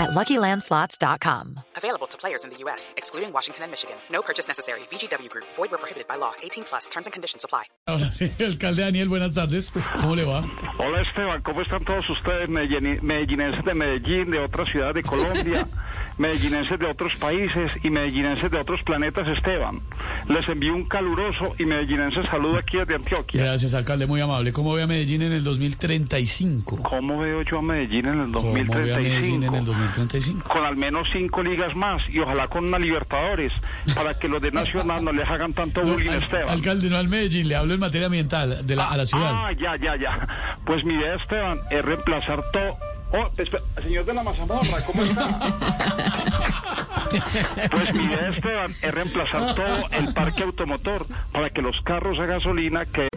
at LuckyLandSlots.com. Available to players in the U.S., excluding Washington and Michigan. No purchase necessary. VGW Group. Void where prohibited by law. 18 plus. Terms and conditions apply. Ahora sí, alcalde Daniel, buenas tardes. ¿Cómo le va? Hola Esteban, ¿cómo están todos ustedes, medellini- medellinenses de Medellín, de otras ciudades de Colombia, medellinenses de otros países y medellinenses de otros planetas, Esteban? Les envío un caluroso y medellinense saludo aquí desde Antioquia. Gracias, alcalde, muy amable. ¿Cómo ve a Medellín en el 2035? ¿Cómo veo yo a Medellín en el ¿Cómo ve a Medellín en el 2035? 2035? Con al menos cinco ligas más y ojalá con una Libertadores para que los de Nacional no les hagan tanto No, bullying, al- Esteban. alcalde, no al Medellín, le hablo en materia ambiental de la, a la ciudad. Ah, ya, ya, ya. Pues mi idea, Esteban, es reemplazar todo. Oh, espera, señor de la mazamorra, ¿cómo está? Pues mi idea, Esteban, es reemplazar todo el parque automotor para que los carros a gasolina que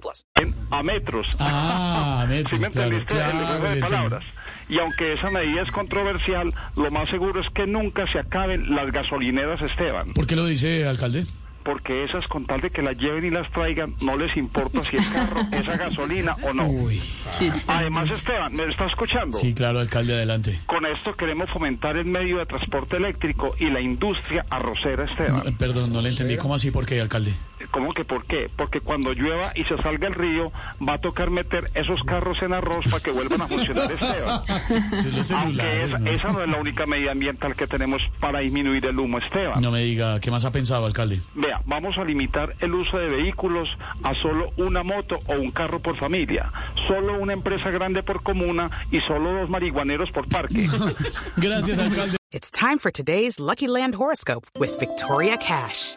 plus. en- a metros. Ah, metros, ¿Sí me claro, entendiste el claro, juego de palabras? Y aunque esa medida es controversial, lo más seguro es que nunca se acaben las gasolineras, Esteban. ¿Por qué lo dice, alcalde? Porque esas, con tal de que las lleven y las traigan, no les importa si el carro es a gasolina o no. Uy, Además, Esteban, ¿me está escuchando? sí, claro, alcalde, adelante. Con esto queremos fomentar el medio de transporte eléctrico y la industria arrocera, No, Esteban. eh, perdón, no le entendí. ¿Cómo así? ¿Por qué, alcalde? ¿Cómo que por qué? Porque cuando llueva y se salga el río, va a tocar meter esos carros en arroz para que vuelvan a funcionar, Esteban. Sí, Aunque celulares, esa, ¿no? esa no es la única medida ambiental que tenemos para disminuir el humo, Esteban. No me diga, ¿qué más ha pensado, alcalde? Vea, vamos a limitar el uso de vehículos a solo una moto o un carro por familia, solo una empresa grande por comuna y solo dos marihuaneros por parque. Gracias, alcalde. It's time for today's Lucky Land horoscope with Victoria Cash.